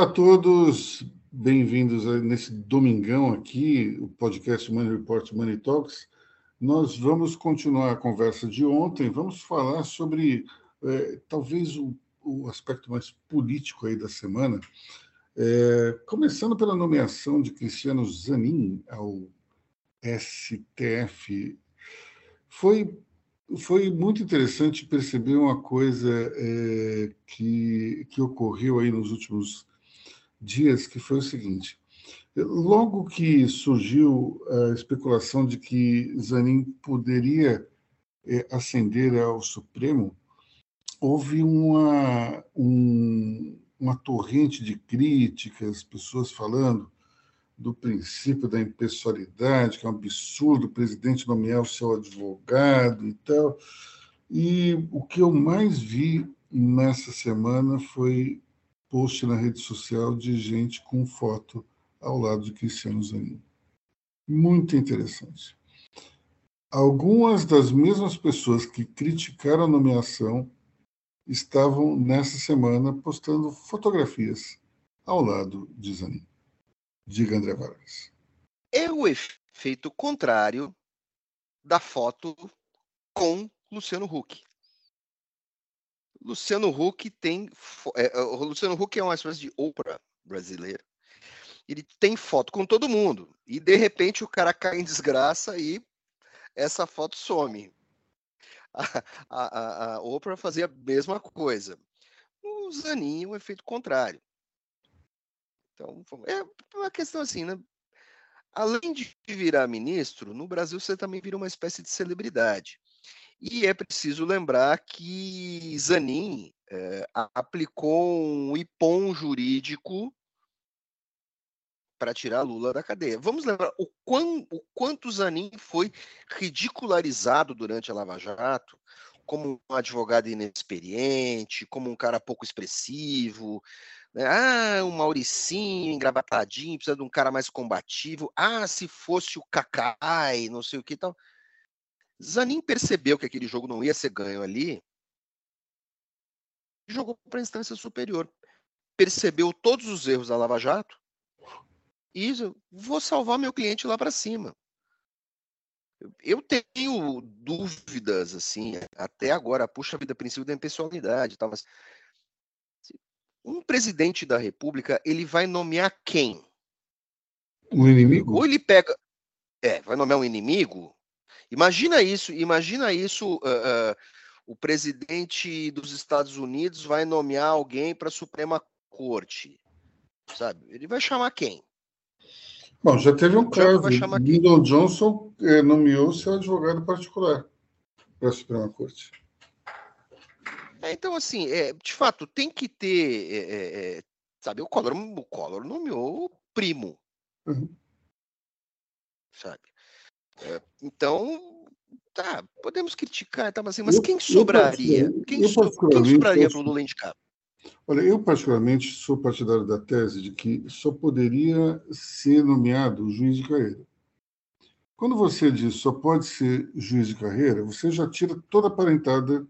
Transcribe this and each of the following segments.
Olá a todos, bem-vindos nesse domingão aqui, o podcast Money Report Money Talks. Nós vamos continuar a conversa de ontem, vamos falar sobre é, talvez o, o, aspecto mais político aí da semana, é, começando pela nomeação de Cristiano Zanin ao STF. Foi, foi muito interessante perceber uma coisa é, que, que ocorreu aí nos últimos dias, que foi o seguinte. Logo que surgiu a especulação de que Zanin poderia é, ascender ao Supremo, houve uma, um, uma torrente de críticas, pessoas falando do princípio da impessoalidade, que é um absurdo o presidente nomear o seu advogado e tal. E o que eu mais vi nessa semana foi post na rede social de gente com foto ao lado de Cristiano Zanin. Muito interessante. Algumas das mesmas pessoas que criticaram a nomeação estavam nessa semana postando fotografias ao lado de Zanin. Diga, André Vargas. É o efeito contrário da foto com Luciano Huck. Luciano Huck tem. É, é, Luciano Huck é uma espécie de Oprah brasileira. Ele tem foto com todo mundo. E de repente o cara cai em desgraça e essa foto some. A, a, a Oprah fazia a mesma coisa. O Zaninho, o efeito contrário. Então, é uma questão assim, né? Além de virar ministro, no Brasil você também vira uma espécie de celebridade. E é preciso lembrar que Zanin é, aplicou um IPOM jurídico para tirar Lula da cadeia. Vamos lembrar o, quão, o quanto Zanin foi ridicularizado durante a Lava Jato como um advogado inexperiente, como um cara pouco expressivo. Né? Ah, um Mauricinho engravatadinho, precisa de um cara mais combativo. Ah, se fosse o Cacai, não sei o que tal. Zanin percebeu que aquele jogo não ia ser ganho ali, jogou para a instância superior. Percebeu todos os erros da Lava Jato e vou salvar meu cliente lá para cima. Eu tenho dúvidas, assim, até agora, puxa vida, princípio da impessoalidade. Tá? Mas, um presidente da República, ele vai nomear quem? Um inimigo? Ou ele pega. É, vai nomear um inimigo? Imagina isso, imagina isso. Uh, uh, o presidente dos Estados Unidos vai nomear alguém para a Suprema Corte, sabe? Ele vai chamar quem? Bom, já teve um caso. Lyndon Johnson eh, nomeou seu advogado particular para a Suprema Corte. É, então, assim, é, de fato, tem que ter. É, é, sabe, o Collor, o Collor nomeou o primo. Uhum. Sabe? É, então, tá, podemos criticar, tá, mas, assim, mas eu, quem sobraria? quem, so, quem sobraria para o Lula indicar? Olha, eu particularmente sou partidário da tese de que só poderia ser nomeado o juiz de carreira. Quando você diz só pode ser juiz de carreira, você já tira toda a parentada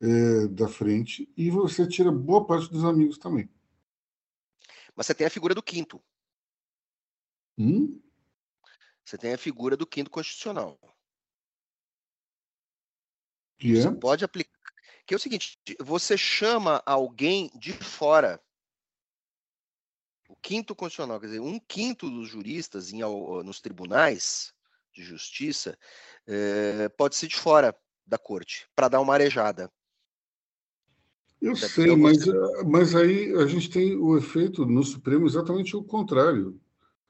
é, da frente e você tira boa parte dos amigos também. Mas você tem a figura do quinto. Hum? Você tem a figura do quinto constitucional. Que é? Você pode aplicar. Que é o seguinte: você chama alguém de fora. O quinto constitucional, quer dizer, um quinto dos juristas em, nos tribunais de justiça é, pode ser de fora da corte, para dar uma arejada. Eu sei, mas, mas aí a gente tem o efeito no Supremo exatamente o contrário.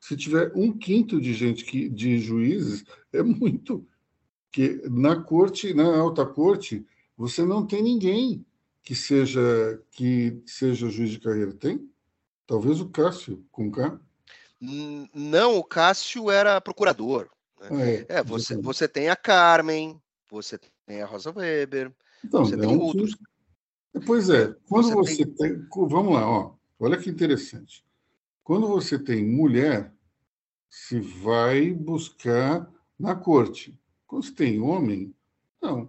Se tiver um quinto de gente que, de juízes, é muito. Que na corte, na alta corte, você não tem ninguém que seja que seja juiz de carreira. Tem? Talvez o Cássio, com K. Não, o Cássio era procurador. Né? Ah, é, é, você, você tem a Carmen, você tem a Rosa Weber, então, você é tem um outros. Pois é, quando você, você tem... tem. Vamos lá, ó. olha que interessante. Quando você tem mulher, se vai buscar na corte. Quando você tem homem, não.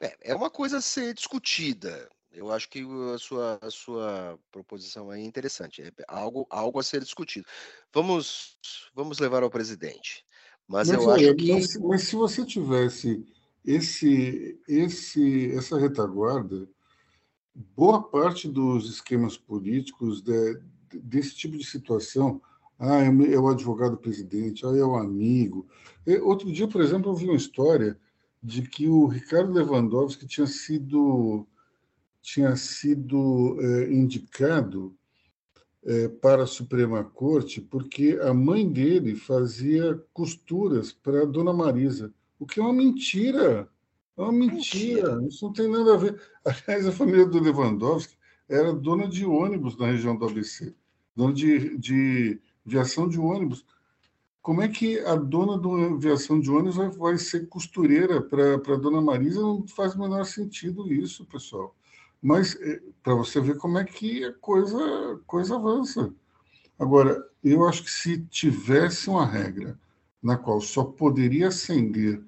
É, é uma coisa a ser discutida. Eu acho que a sua, a sua proposição é interessante, é algo, algo a ser discutido. Vamos, vamos levar ao presidente. Mas, mas eu acho que. Mas, mas, se você tivesse esse, esse, essa retaguarda, boa parte dos esquemas políticos de, desse tipo de situação, ah, é, é o advogado presidente, ah, é o amigo. Outro dia, por exemplo, eu vi uma história de que o Ricardo Lewandowski tinha sido tinha sido é, indicado é, para a Suprema Corte porque a mãe dele fazia costuras para a Dona Marisa, o que é uma mentira. É uma mentira. mentira. Isso não tem nada a ver. Aliás, a família do Lewandowski era dona de ônibus na região do ABC, dona de, de viação de ônibus. Como é que a dona da viação de ônibus vai, vai ser costureira para a dona Marisa? Não faz o menor sentido isso, pessoal. Mas é, para você ver como é que a coisa, coisa avança. Agora, eu acho que se tivesse uma regra na qual só poderia ascender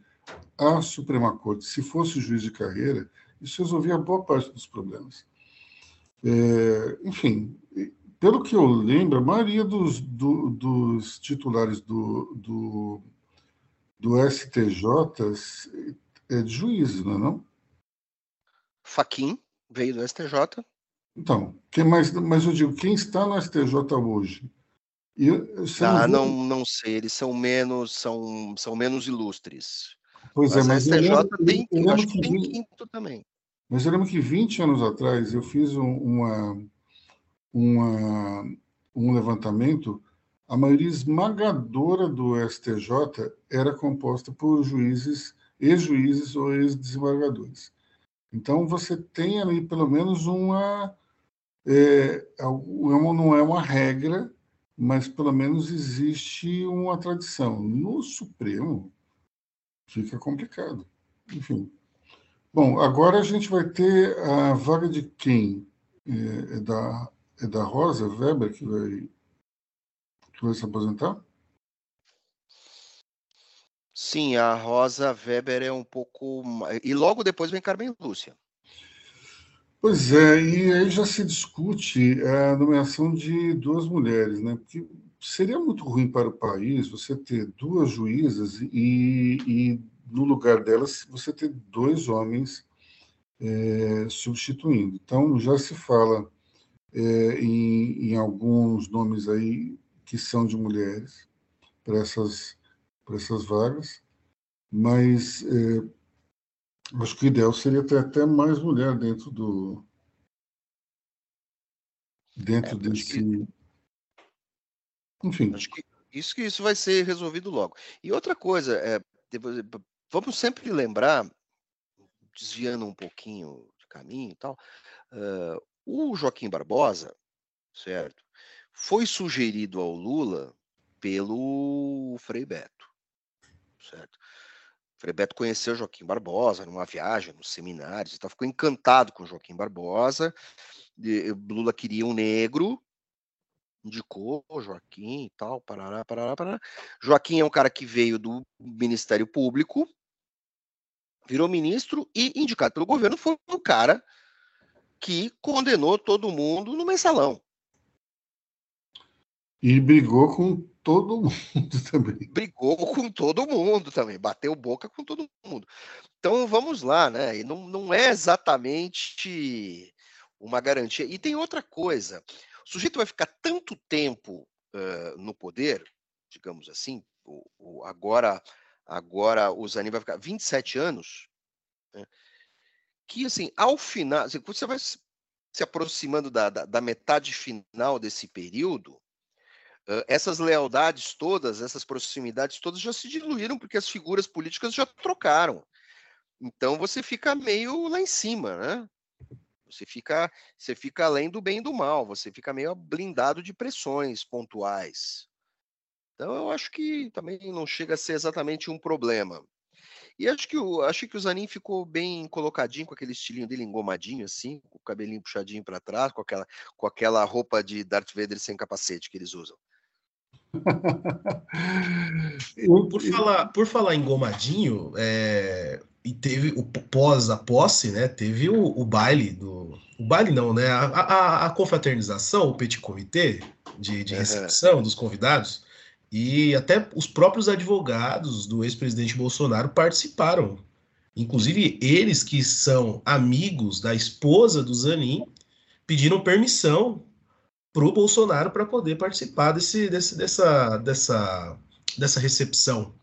a Suprema Corte se fosse juiz de carreira, isso resolvia boa parte dos problemas. É, enfim, pelo que eu lembro, a maioria dos, do, dos titulares do, do, do STJ é de juízes, não é não? Faquim veio do STJ. Então, quem mais, mas eu digo, quem está no STJ hoje? ah, não, não, não sei, eles são menos, são, são menos ilustres. Pois mas é, mas a STJ lembro, tem, eu que tem quinto também. Mas eu lembro que 20 anos atrás eu fiz um, uma, uma, um levantamento, a maioria esmagadora do STJ era composta por juízes, ex-juízes ou ex-desembargadores. Então, você tem ali pelo menos uma. É, é não é uma regra, mas pelo menos existe uma tradição. No Supremo, fica complicado. Enfim. Bom, agora a gente vai ter a vaga de quem? É, é da, é da Rosa Weber que vai, que vai se aposentar? Sim, a Rosa Weber é um pouco. E logo depois vem Carmen Lúcia. Pois é, e aí já se discute a nomeação de duas mulheres, né? Porque seria muito ruim para o país você ter duas juízas e, e no lugar delas você ter dois homens é, substituindo. Então já se fala é, em, em alguns nomes aí que são de mulheres para essas essas vagas, mas é, acho que o ideal seria ter até mais mulher dentro do dentro é, desse que, enfim acho que isso que isso vai ser resolvido logo e outra coisa é vamos sempre lembrar desviando um pouquinho de caminho e tal uh, o Joaquim Barbosa certo foi sugerido ao Lula pelo Frei Beto certo? Frei Beto conheceu Joaquim Barbosa numa viagem, nos seminários, então ficou encantado com Joaquim Barbosa. Lula queria um negro, indicou Joaquim e tal, parará, parará, parará. Joaquim é um cara que veio do Ministério Público, virou ministro e indicado pelo governo foi o cara que condenou todo mundo no mensalão. E brigou com todo mundo também. Brigou com todo mundo também, bateu boca com todo mundo. Então vamos lá, né? E não, não é exatamente uma garantia. E tem outra coisa: o sujeito vai ficar tanto tempo uh, no poder, digamos assim, o, o, agora, agora o Zanin vai ficar 27 anos, né? que assim, ao final, assim, você vai se aproximando da, da, da metade final desse período, essas lealdades todas, essas proximidades todas já se diluíram porque as figuras políticas já trocaram. Então você fica meio lá em cima, né? Você fica, você fica além do bem e do mal, você fica meio blindado de pressões pontuais. Então eu acho que também não chega a ser exatamente um problema. E acho que o, acho que o Zanin ficou bem colocadinho com aquele estilinho dele engomadinho assim, com o cabelinho puxadinho para trás, com aquela com aquela roupa de Darth Vader sem capacete que eles usam. por, falar, por falar em Gomadinho, é, e teve o pós a posse, né? Teve o, o baile do o baile não, né? A, a, a confraternização, o petit comité de, de recepção uhum. dos convidados, e até os próprios advogados do ex-presidente Bolsonaro participaram. Inclusive, eles que são amigos da esposa do Zanin pediram permissão para o Bolsonaro para poder participar desse, desse, dessa, dessa, dessa recepção.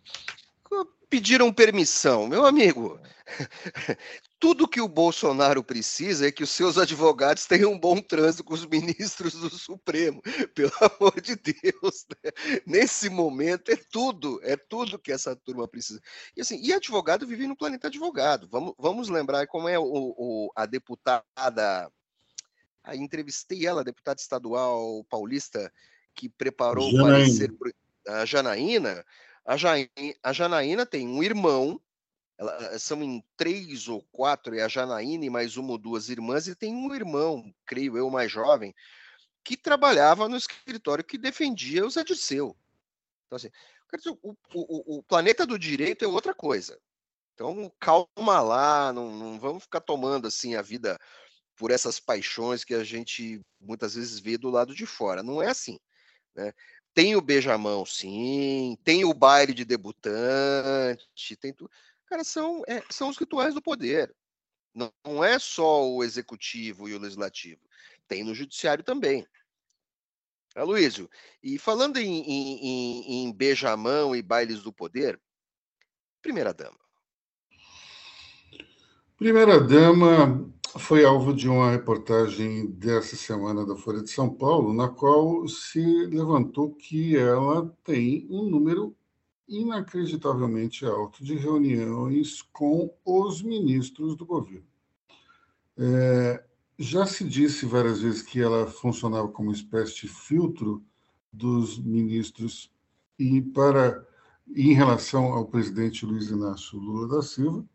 Pediram permissão, meu amigo. Tudo que o Bolsonaro precisa é que os seus advogados tenham um bom trânsito com os ministros do Supremo. Pelo amor de Deus. Né? Nesse momento é tudo, é tudo que essa turma precisa. E assim, e advogado vive no planeta advogado. Vamos, vamos lembrar como é o, o a deputada. Aí entrevistei ela, a deputada estadual paulista, que preparou o parecer. A Janaína. A Janaína tem um irmão ela, eh, são em três ou quatro, é a Janaína e mais uma ou duas irmãs, e tem um irmão, creio eu, mais jovem, que trabalhava no escritório que defendia o Zé Dirceu. Então, assim, o, o, o, planeta do direito é outra coisa. Então, calma lá, não, não vamos ficar tomando assim a vida por essas paixões que a gente muitas vezes vê do lado de fora. Não é assim. Né? Tem o beijamão, sim, tem o baile de debutante, tem tudo. Cara, são, é, são os rituais do poder. Não, não é só o executivo e o legislativo. Tem no judiciário também. Aloysio, e falando em, em, em, em beijamão e bailes do poder, primeira dama. Primeira dama foi alvo de uma reportagem dessa semana da Folha de São Paulo, na qual se levantou que ela tem um número inacreditavelmente alto de reuniões com os ministros do governo. É, já se disse várias vezes que ela funcionava como uma espécie de filtro dos ministros e para em relação ao presidente Luiz Inácio Lula da Silva,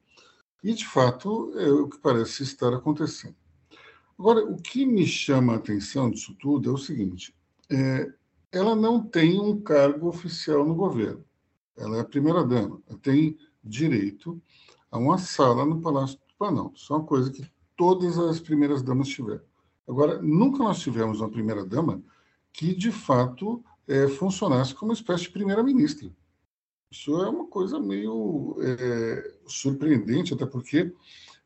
e de fato é o que parece estar acontecendo. Agora, o que me chama a atenção disso tudo é o seguinte: é, ela não tem um cargo oficial no governo ela é a primeira-dama, tem direito a uma sala no Palácio do Planalto. Isso é uma coisa que todas as primeiras-damas tiveram. Agora, nunca nós tivemos uma primeira-dama que, de fato, é, funcionasse como uma espécie de primeira-ministra. Isso é uma coisa meio é, surpreendente, até porque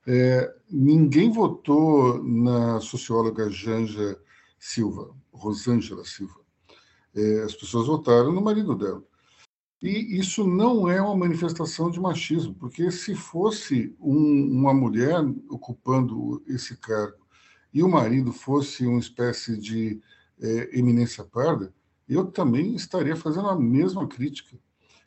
é, ninguém votou na socióloga Janja Silva, Rosângela Silva. É, as pessoas votaram no marido dela. E isso não é uma manifestação de machismo, porque se fosse um, uma mulher ocupando esse cargo e o marido fosse uma espécie de é, eminência parda, eu também estaria fazendo a mesma crítica.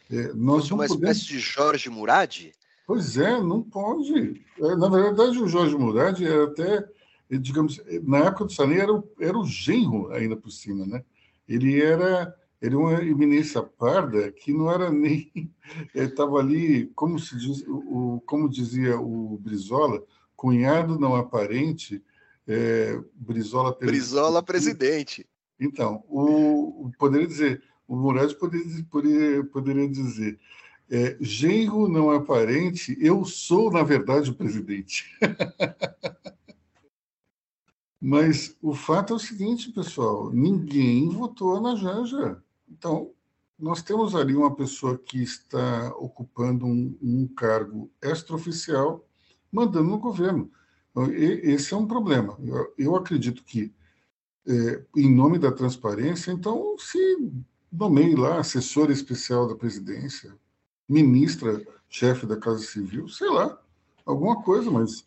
É, nós uma podemos... espécie de Jorge Murad? Pois é, não pode. É, na verdade, o Jorge Murad era até, digamos, na época do Sarney era, era o genro ainda por cima, né? Ele era ele é uma eminência parda que não era nem estava ali como se diz o como dizia o Brizola cunhado não aparente é, Brizola Brizola presidente então o, poderia dizer o Murad poderia, poderia, poderia dizer é, genro não aparente eu sou na verdade o presidente Mas o fato é o seguinte, pessoal: ninguém votou na Janja. Então, nós temos ali uma pessoa que está ocupando um, um cargo extraoficial, mandando no governo. Então, esse é um problema. Eu, eu acredito que, é, em nome da transparência, então se nomeie lá assessora especial da presidência, ministra, chefe da Casa Civil, sei lá, alguma coisa, mas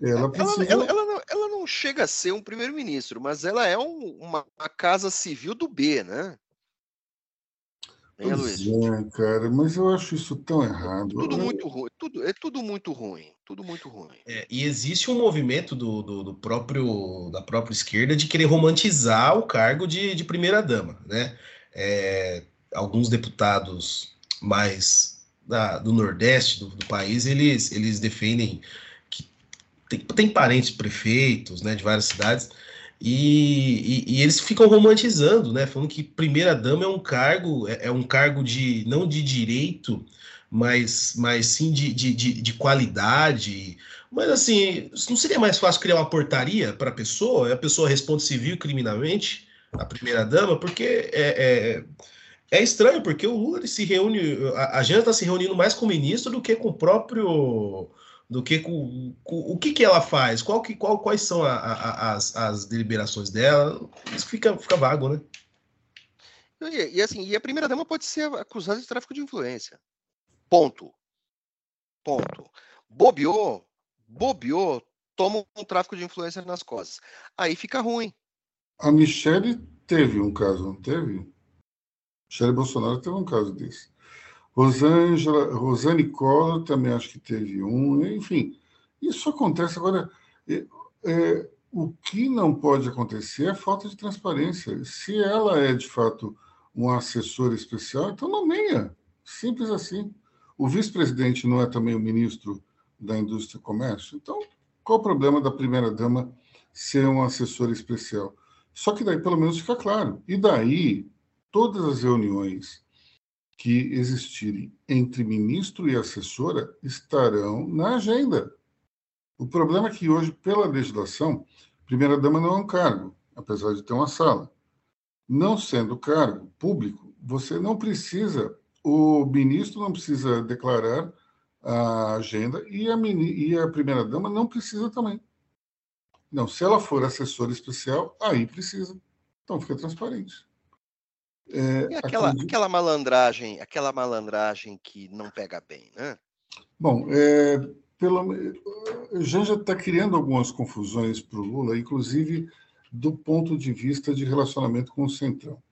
ela precisa... Ela, ela, ela, não, ela não, chega a ser um primeiro-ministro, mas ela é um, uma, uma Casa Civil do B, né? Hein, Luiz? É, cara, mas eu acho isso tão errado. Tudo muito ruim, tudo, é tudo muito ruim, tudo muito ruim. É, e existe um movimento do, do, do, próprio da própria esquerda de querer romantizar o cargo de, de primeira dama, né? É, alguns deputados mais da, do Nordeste do, do, país eles eles defendem que tem, tem parentes prefeitos, né, de várias cidades e, e, e, eles ficam romantizando, né? Falando que primeira dama é um cargo, é, é, um cargo de não de direito, mas, mas sim de, de, de, de qualidade. Mas assim, não seria mais fácil criar uma portaria para a pessoa? A pessoa responde civil criminalmente, a primeira dama, porque é, é, é estranho, porque o Lula se reúne, a, a Jana está se reunindo mais com o ministro do que com o próprio do que com, com, o que, que ela faz, qual que, qual, quais são a, a, as, as deliberações dela, isso fica, fica vago, né? E, e, assim, e a primeira dama pode ser acusada de tráfico de influência. Ponto. Ponto. Bobeou, bobeou, toma um tráfico de influência nas costas. Aí fica ruim. A Michelle teve um caso, não teve? Michelle Bolsonaro teve um caso desse. Rosângela, Rosane Collor também acho que teve um, enfim. Isso acontece agora. É, é, o que não pode acontecer é falta de transparência. Se ela é de fato um assessor especial, então nomeia. Simples assim. O vice-presidente não é também o ministro da Indústria e Comércio? Então, qual o problema da primeira-dama ser um assessor especial? Só que daí, pelo menos, fica claro. E daí, todas as reuniões que existirem entre ministro e assessora estarão na agenda. O problema é que hoje, pela legislação, primeira-dama não é um cargo, apesar de ter uma sala. Não sendo cargo público, você não precisa, o ministro não precisa declarar a agenda e a, a primeira-dama não precisa também. Não, se ela for assessora especial, aí precisa. Então fica transparente. É, aquela, aquela malandragem, aquela malandragem que não pega bem, né? Bom, é, pelo, Janja está criando algumas confusões para o Lula, inclusive do ponto de vista de relacionamento com o Centrão.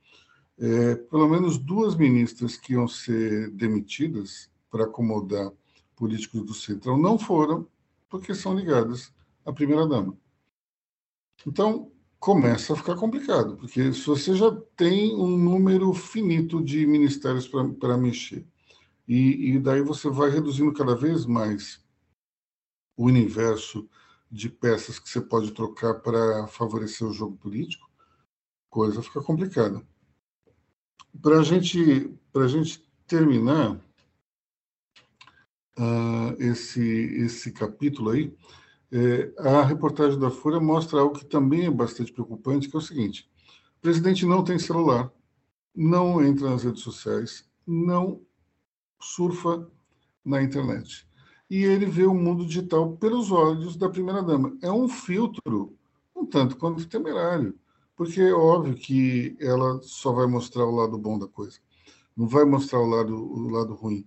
É, pelo menos duas ministras que iam ser demitidas para acomodar políticos do Centrão não foram, porque são ligadas à primeira-dama. Então, começa a ficar complicado, porque se você já tem um número finito de ministérios para mexer, e, e daí você vai reduzindo cada vez mais o universo de peças que você pode trocar para favorecer o jogo político, coisa fica complicada. Para gente, a gente terminar uh, esse, esse capítulo aí, é, a reportagem da Folha mostra algo que também é bastante preocupante, que é o seguinte: o presidente não tem celular, não entra nas redes sociais, não surfa na internet e ele vê o mundo digital pelos olhos da primeira-dama. É um filtro um tanto quanto temerário, porque é óbvio que ela só vai mostrar o lado bom da coisa, não vai mostrar o lado, o lado ruim.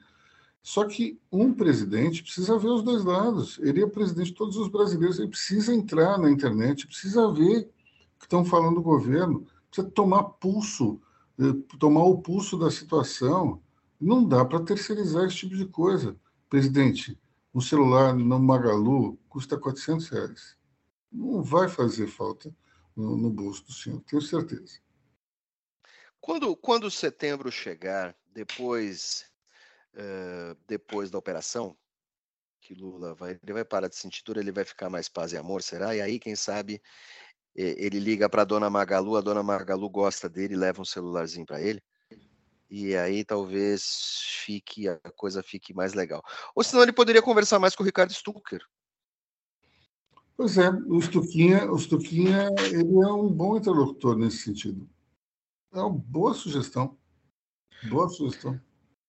Só que um presidente precisa ver os dois lados. Ele é presidente de todos os brasileiros, ele precisa entrar na internet, precisa ver o que estão falando do governo, precisa tomar pulso, eh, tomar o pulso da situação. Não dá para terceirizar esse tipo de coisa. Presidente, um celular no Magalu custa 400 reais. Não vai fazer falta no, no bolso do senhor, tenho certeza. Quando, quando setembro chegar, depois, uh, depois da operação, que Lula vai, ele vai parar de sentir dor, ele vai ficar mais paz e amor, será? E aí, quem sabe, ele liga para a dona Magalu, a dona Magalu gosta dele, leva um celularzinho para ele e aí talvez fique a coisa fique mais legal. Ou senão ele poderia conversar mais com o Ricardo Stucker. Pois é, o Stuquinha, o Stuquinha ele é um bom interlocutor nesse sentido. É uma boa sugestão. Boa sugestão.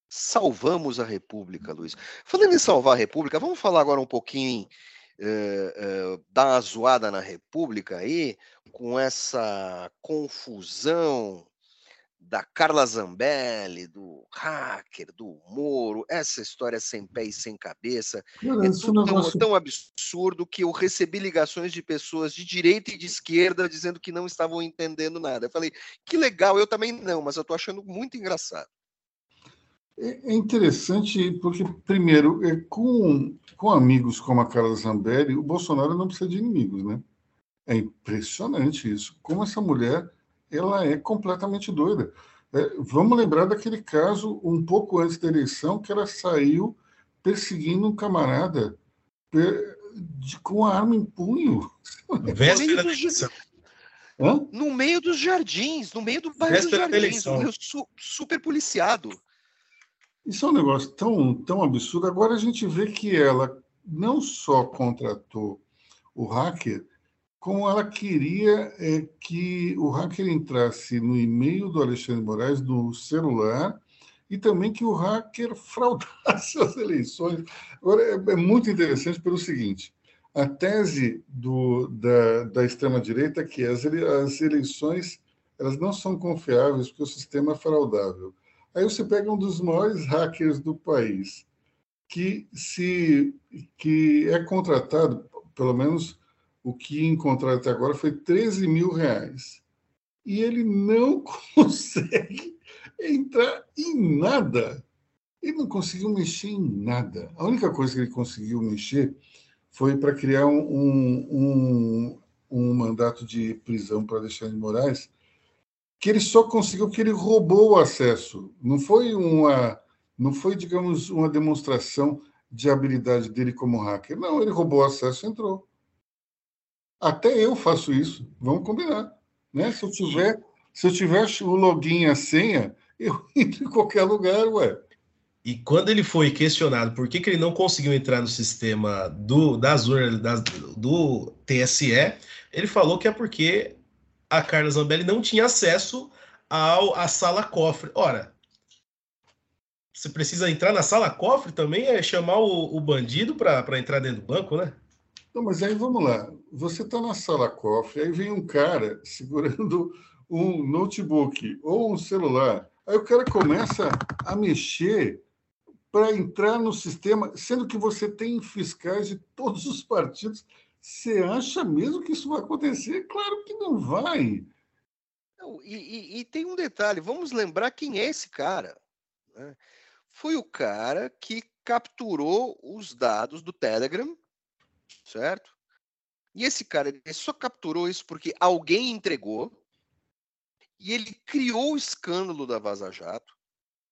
Salvamos a República, Luiz. Falando em salvar a República, vamos falar agora um pouquinho eh, eh, dar uma zoada na República aí, com essa confusão da Carla Zambelli, do hacker, do Moro, essa história sem pé e sem cabeça. é tudo tão, tão, absurdo que eu recebi ligações de pessoas de direita e de esquerda dizendo que não estavam entendendo nada. Eu falei, que legal, eu também não, mas eu estou achando muito engraçado. É, é interessante porque, primeiro, é com, com amigos como a Carla Zambelli, o Bolsonaro não precisa de inimigos, né? É impressionante isso. Como essa mulher ela é completamente doida. É, vamos lembrar daquele caso um pouco antes da eleição que ela saiu perseguindo um camarada de, com a arma em punho. Véspera da eleição. No meio dos jardins, no meio do bairro dos jardins, su, super policiado. Isso é um negócio tão, tão absurdo. Agora a gente vê que ela não só contratou o hacker, como ela queria é, que o hacker entrasse no e-mail do Alexandre Moraes, no celular, e também que o hacker fraudasse as eleições. Agora, é, é muito interessante pelo seguinte: a tese do, da, da extrema-direita é que as, as eleições elas não são confiáveis porque o sistema é fraudável. Aí você pega um dos maiores hackers do país, que se que é contratado, pelo menos o que encontraram até agora foi 13 mil reais. E ele não consegue entrar em nada. Ele não conseguiu mexer em nada. A única coisa que ele conseguiu mexer foi para criar um, um, um, mandato de prisão para Alexandre de Moraes, que ele só conseguiu porque ele roubou o acesso. Não foi uma, não foi, digamos, uma demonstração de habilidade dele como hacker. Não, ele roubou o acesso e entrou. Até eu faço isso. Vamos combinar, né? Se eu tiver, se eu tiver o login e a senha, eu entro em qualquer lugar, ué. E quando ele foi questionado por que, que ele não conseguiu entrar no sistema do, das, do TSE, ele falou que é porque a Carla Zambelli não tinha acesso ao, à sala cofre. Ora, você precisa entrar na sala cofre também? É chamar o, o bandido para entrar dentro do banco, né? Não, mas aí vamos lá. Você está na sala cofre, aí vem um cara segurando um notebook ou um celular. Aí o cara começa a mexer para entrar no sistema, sendo que você tem fiscais de todos os partidos. Você acha mesmo que isso vai acontecer? Claro que não vai. Não, e, e, e, tem um detalhe: vamos lembrar quem é esse cara. Né? Foi o cara que capturou os dados do Telegram, certo? E esse cara ele só capturou isso porque alguém entregou e ele criou o escândalo da Vaza Jato.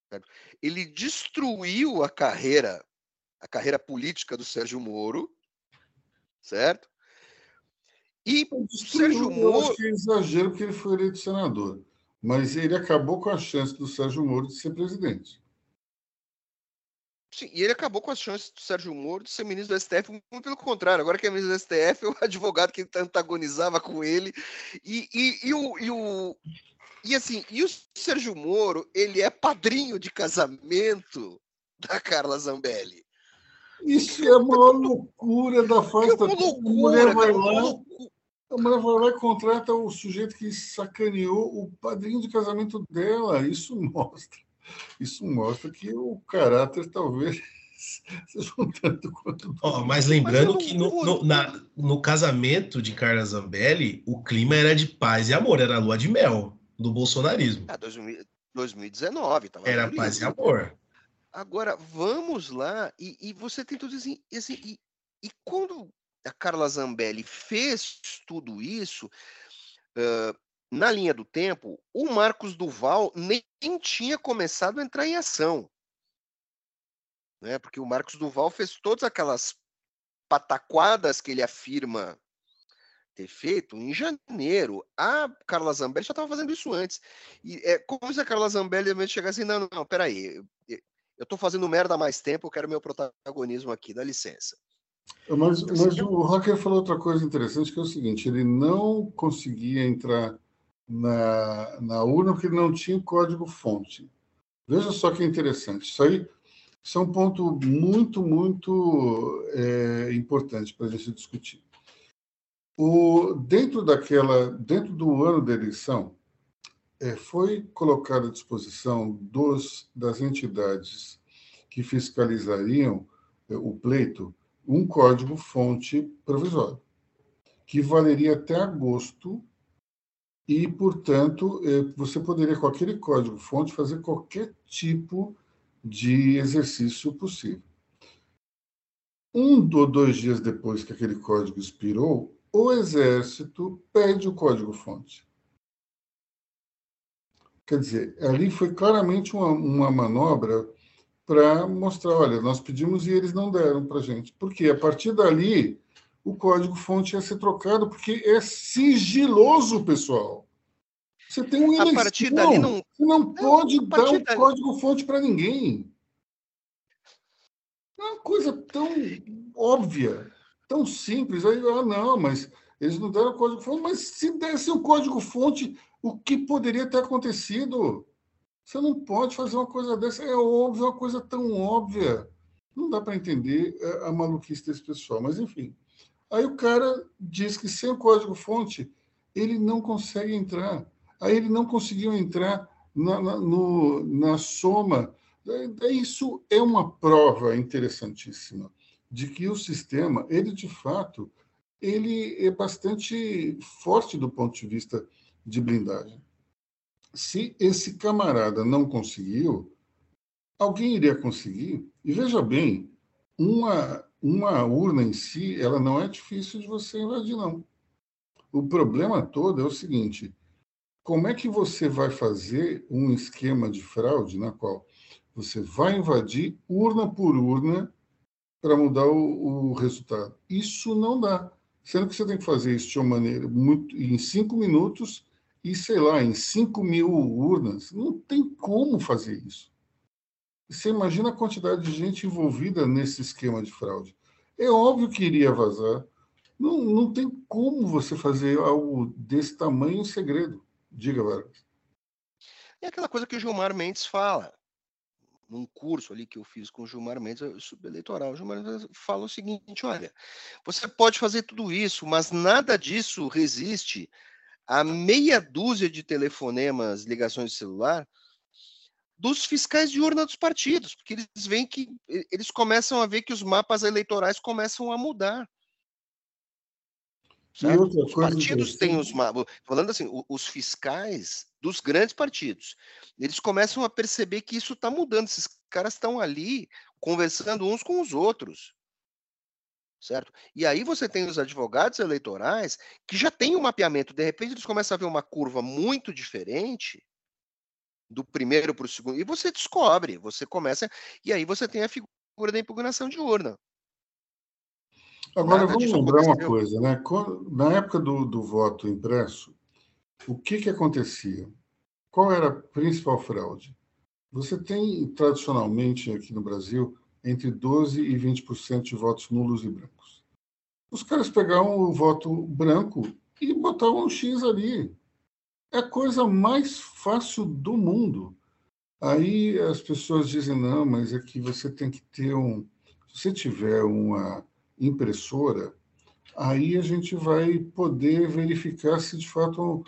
Certo? Ele destruiu a carreira, a carreira política do Sérgio Moro, certo? E Sérgio Moro. Eu acho que é exagero porque ele foi eleito senador, mas ele acabou com a chance do Sérgio Moro de ser presidente. Sim, e ele acabou com as chances do Sérgio Moro de ser ministro do STF, muito pelo contrário. Agora que é ministro do STF, o advogado que antagonizava com ele. E, e, e, o, e, o, e assim, e o Sérgio Moro, ele é padrinho de casamento da Carla Zambelli. Isso é uma loucura da face é loucura, a mulher vai cara, lá, a mulher vai lá e contrata o sujeito que sacaneou o padrinho de casamento dela. Isso mostra isso mostra que o caráter talvez seja um tanto quanto. Oh, mas lembrando mas que no, no, na, no, casamento de Carla Zambelli, o clima era de paz e amor, era lua de mel do bolsonarismo. Ah, 2019, tava Era paz e amor. Agora, vamos lá, e, e você tem tudo assim, assim e, e, quando a Carla Zambelli fez tudo isso, uh, na linha do tempo, o Marcos Duval nem tinha começado a entrar em ação. Né? Porque o Marcos Duval fez todas aquelas pataquadas que ele afirma ter feito em janeiro. A Carla Zambelli já estava fazendo isso antes. E é como se a Carla Zambelli chegasse assim, não, não, não, peraí, eu estou fazendo merda há mais tempo, eu quero meu protagonismo aqui, dá licença. Mas, mas o Hacker falou outra coisa interessante, que é o seguinte, ele não conseguia entrar na, na urna porque ele não tinha o código-fonte. Veja só que interessante. Isso aí isso é um ponto muito, muito é, importante para a gente discutir. O, dentro daquela, dentro do ano da eleição, é, foi colocado à disposição dos, das entidades que fiscalizariam é, o pleito um código-fonte provisório, que valeria até agosto e, portanto, é, você poderia, com aquele código-fonte, fazer qualquer tipo de exercício possível. Um ou dois dias depois que aquele código expirou, o Exército pede o código-fonte. Quer dizer, ali foi claramente uma, uma manobra para mostrar: olha, nós pedimos e eles não deram para a gente. Porque a partir dali o código-fonte ia ser trocado, porque é sigiloso, pessoal. Você tem um eleição, a partir dali não, você não pode dar o um código-fonte para ninguém. É uma coisa tão óbvia, tão simples. Aí, ah, não, mas eles não deram o código-fonte. Mas se desse o código-fonte, o que poderia ter acontecido? Você não pode fazer uma coisa dessa. É óbvio, é uma coisa tão óbvia. Não dá para entender a maluquice desse pessoal. Mas, enfim. Aí o cara diz que sem o código-fonte ele não consegue entrar. Aí ele não conseguiu entrar na, na, no, na soma. Isso é uma prova interessantíssima de que o sistema, ele de fato, ele é bastante forte do ponto de vista de blindagem. Se esse camarada não conseguiu, alguém iria conseguir. E veja bem, uma, uma urna em si, ela não é difícil de você invadir, não. O problema todo é o seguinte: como é que você vai fazer um esquema de fraude na qual você vai invadir urna por urna para mudar o, o, resultado? Isso não dá. Sendo que você tem que fazer isso de uma maneira muito, em cinco minutos e, sei lá, em cinco mil urnas. Não tem como fazer isso. Você imagina a quantidade de gente envolvida nesse esquema de fraude. É óbvio que iria vazar. Não, não tem como você fazer algo desse tamanho em segredo. Diga, Vargas. É aquela coisa que o Gilmar Mendes fala. Num curso ali que eu fiz com o Gilmar Mendes, subeleitoral, o Gilmar Mendes fala o seguinte: olha, você pode fazer tudo isso, mas nada disso resiste a meia dúzia de telefonemas, ligações de celular dos fiscais de urna dos partidos, porque eles veem que eles começam a ver que os mapas eleitorais começam a mudar. Os partidos têm os falando assim, os fiscais dos grandes partidos, eles começam a perceber que isso está mudando. Esses caras estão ali conversando uns com os outros, certo? E aí você tem os advogados eleitorais que já têm um mapeamento. De repente eles começam a ver uma curva muito diferente do primeiro para o segundo e você descobre, você começa e aí você tem a figura da impugnação de urna. Agora, vamos lembrar uma coisa, né? Na época do, do voto impresso, o que, que acontecia? Qual era a principal fraude? Você tem, tradicionalmente, aqui no Brasil, entre 12% e 20% de votos nulos e brancos. Os caras pegavam o voto branco e botavam um X ali. É a coisa mais fácil do mundo. Aí as pessoas dizem, não, mas é que você tem que ter um... Se você tiver uma impressora, aí a gente vai poder verificar se de fato.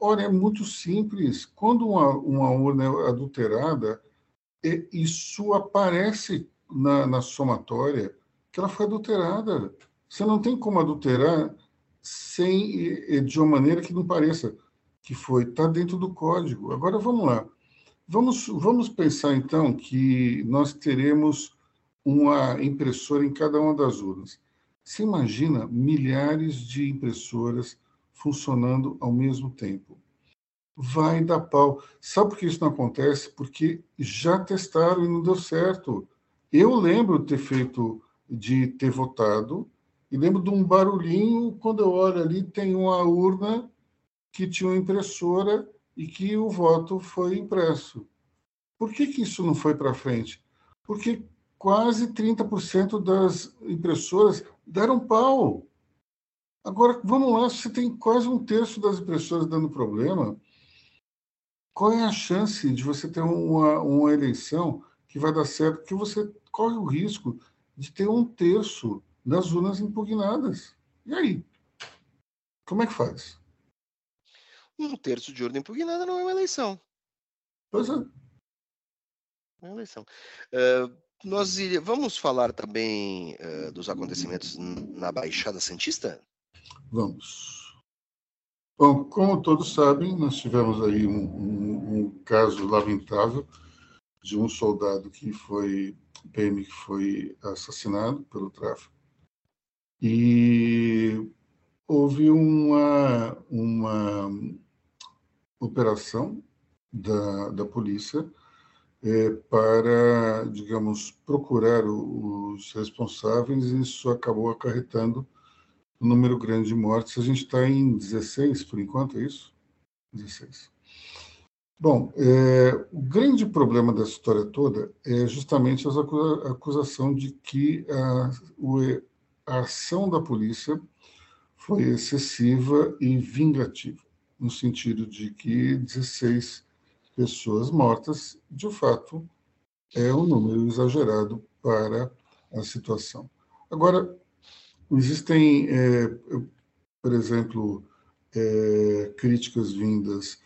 Olha, é muito simples. Quando uma, uma urna é adulterada, isso aparece na, na somatória que ela foi adulterada. Você não tem como adulterar sem de uma maneira que não pareça que foi. Está dentro do código. Agora vamos lá. Vamos, vamos pensar então que nós teremos uma impressora em cada uma das urnas. Você imagina milhares de impressoras funcionando ao mesmo tempo. Vai dar pau. Sabe por que isso não acontece? Porque já testaram e não deu certo. Eu lembro ter feito, de ter votado, e lembro de um barulhinho quando eu olho ali, tem uma urna que tinha uma impressora e que o voto foi impresso. Por que, que isso não foi para frente? Porque quase 30% das impressoras deram pau. Agora, vamos lá, se tem quase um terço das impressoras dando problema, qual é a chance de você ter uma, uma eleição que vai dar certo? Que você corre o risco de ter um terço das urnas impugnadas. E aí? Como é que faz? Um terço de urna impugnada não é uma eleição. Pois é. Não é uma eleição. Uh, nós vamos falar também uh, dos acontecimentos na Baixada Santista? Vamos. Bom, como todos sabem, nós tivemos aí um, um, um caso lamentável de um soldado que foi PM que foi assassinado pelo tráfico e houve uma uma operação da, da polícia é, para, digamos, procurar os responsáveis, e isso acabou acarretando um número grande de mortes. A gente está em 16, por enquanto, é isso? 16. Bom, é, o grande problema dessa história toda é justamente a acusação de que a, a ação da polícia foi excessiva e vingativa, no sentido de que 16 pessoas mortas, de fato, é um número exagerado para a situação. Agora, existem, é, por exemplo, é, críticas vindas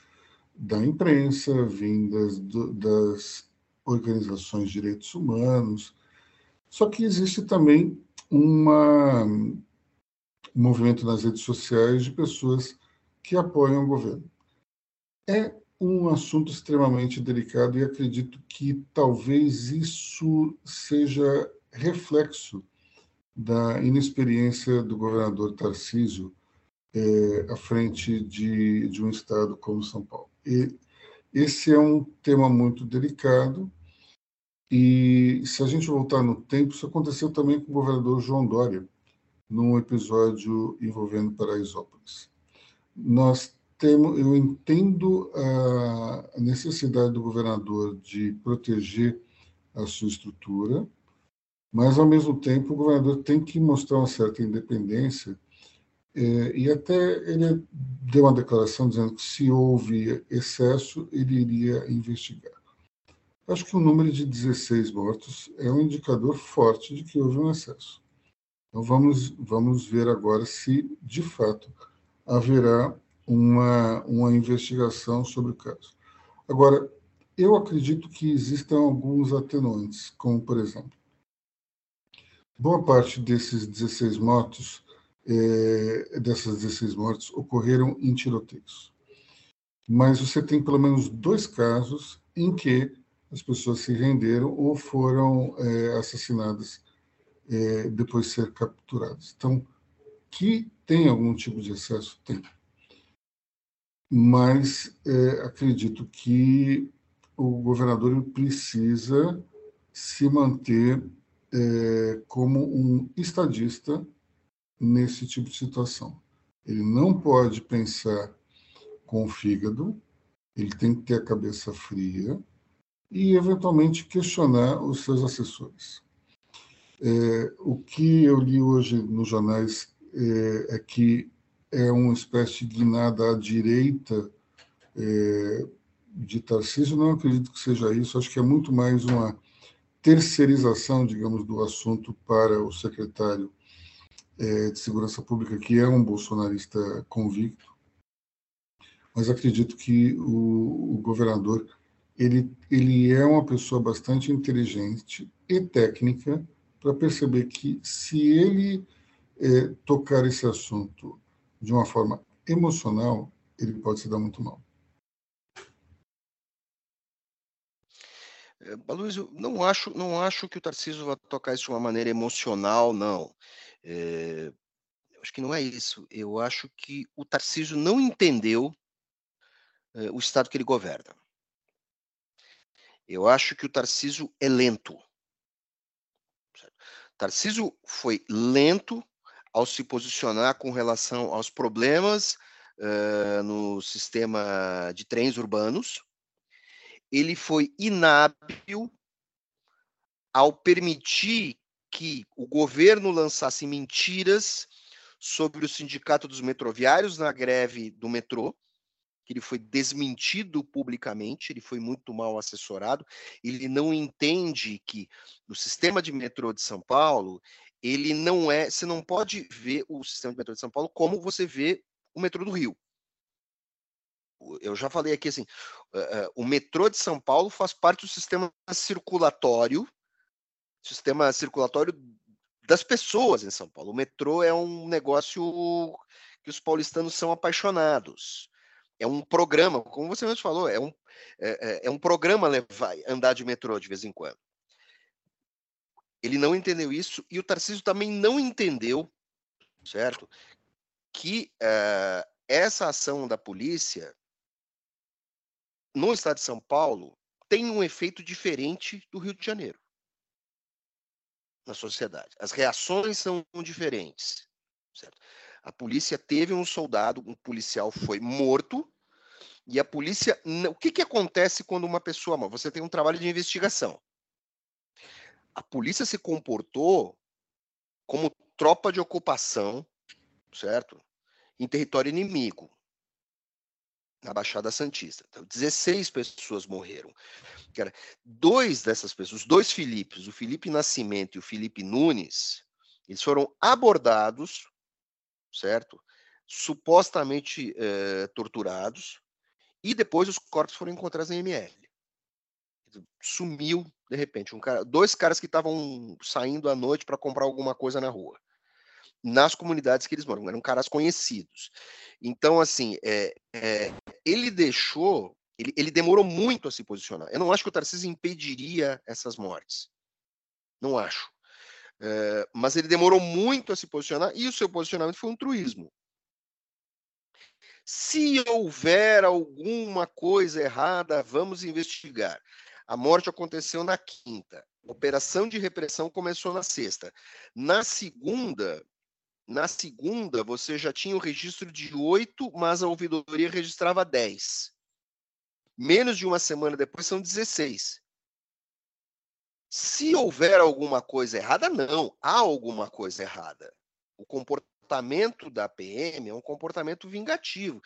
da imprensa, vindas do, das organizações de direitos humanos. Só que existe também uma, um movimento nas redes sociais de pessoas que apoiam o governo. É um assunto extremamente delicado e acredito que talvez isso seja reflexo da inexperiência do governador Tarcísio é, à frente de, de um estado como São Paulo. E esse é um tema muito delicado e se a gente voltar no tempo, isso aconteceu também com o governador João Dória, num episódio envolvendo Paraisópolis. Nós temos, eu entendo a necessidade do governador de proteger a sua estrutura, mas ao mesmo tempo o governador tem que mostrar uma certa independência e até ele deu uma declaração dizendo que se houve excesso, ele iria investigar. Acho que o número de 16 mortos é um indicador forte de que houve um excesso. Então vamos, vamos ver agora se, de fato, haverá uma, uma investigação sobre o caso. Agora, eu acredito que existam alguns atenuantes, como, por exemplo, boa parte desses 16 mortos é, dessas 16 mortes ocorreram em tiroteios. Mas você tem pelo menos dois casos em que as pessoas se renderam ou foram é, assassinadas é, depois de ser capturadas. Então, que tem algum tipo de excesso? Tem. Mas é, acredito que o governador precisa se manter como um estadista nesse tipo de situação. Ele não pode pensar com o fígado, ele tem que ter a cabeça fria e, eventualmente, questionar os seus assessores. É, o que eu li hoje nos jornais é, é, que é uma espécie de guinada à direita é, de Tarcísio. Não acredito que seja isso, acho que é muito mais uma terceirização, digamos, do assunto para o secretário é, de Segurança Pública, que é um bolsonarista convicto, mas acredito que o, o governador ele, ele é uma pessoa bastante inteligente e técnica para perceber que se ele é, tocar esse assunto de uma forma emocional, ele pode se dar muito mal. É, Luiz, não acho, não acho que o Tarcísio vai tocar isso de uma maneira emocional, não. É, acho que não é isso. Eu acho que o Tarcísio não entendeu é, o estado que ele governa. Eu acho que o Tarcísio é lento. Tarcísio foi lento ao se posicionar com relação aos problemas uh, no sistema de trens urbanos. Ele foi inábil ao permitir que o governo lançasse mentiras sobre o sindicato dos metroviários na greve do metrô, que ele foi desmentido publicamente, ele foi muito mal assessorado, ele não entende que no sistema de metrô de São Paulo, ele não é, você não pode ver o sistema de metrô de São Paulo como você vê o metrô do Rio. Eu já falei aqui assim, uh, uh, o metrô de São Paulo faz parte do sistema circulatório sistema circulatório das pessoas em São Paulo. O metrô é um negócio que os paulistanos são apaixonados. É um programa, como você mesmo falou, é um, é, é, é um programa levar, andar de metrô de vez em quando. Ele não entendeu isso e o Tarcísio também não entendeu, certo? Que uh, essa ação da polícia no estado de São Paulo tem um efeito diferente do Rio de Janeiro na sociedade. As reações são diferentes. Certo? A polícia teve um soldado, um policial foi morto E a polícia. O que, que acontece quando uma pessoa. Você tem um trabalho de investigação. A polícia se comportou como tropa de ocupação, certo? Em território inimigo, na Baixada Santista. Então, 16 pessoas morreram. Cara, dois dessas pessoas, dois Filipes, o Felipe Nascimento e o Felipe Nunes, eles foram abordados, certo? Supostamente eh, torturados, e depois os corpos foram encontrados em ML. Sumiu de repente um cara, dois caras que estavam saindo à noite para comprar alguma coisa na rua, nas comunidades que eles moram, eram caras conhecidos. Então, assim, é, é, ele deixou, ele, ele demorou muito a se posicionar. Eu não acho que o Tarcísio impediria essas mortes. Não acho. É, mas ele demorou muito a se posicionar e o seu posicionamento foi um truísmo. Se houver alguma coisa errada, vamos investigar. A morte aconteceu na quinta. A operação de repressão começou na sexta. Na segunda, na segunda, você já tinha o registro de oito, mas a ouvidoria registrava dez. Menos de uma semana depois, são 16. Se houver alguma coisa errada, não. Há alguma coisa errada. O comportamento da PM é um comportamento vingativo.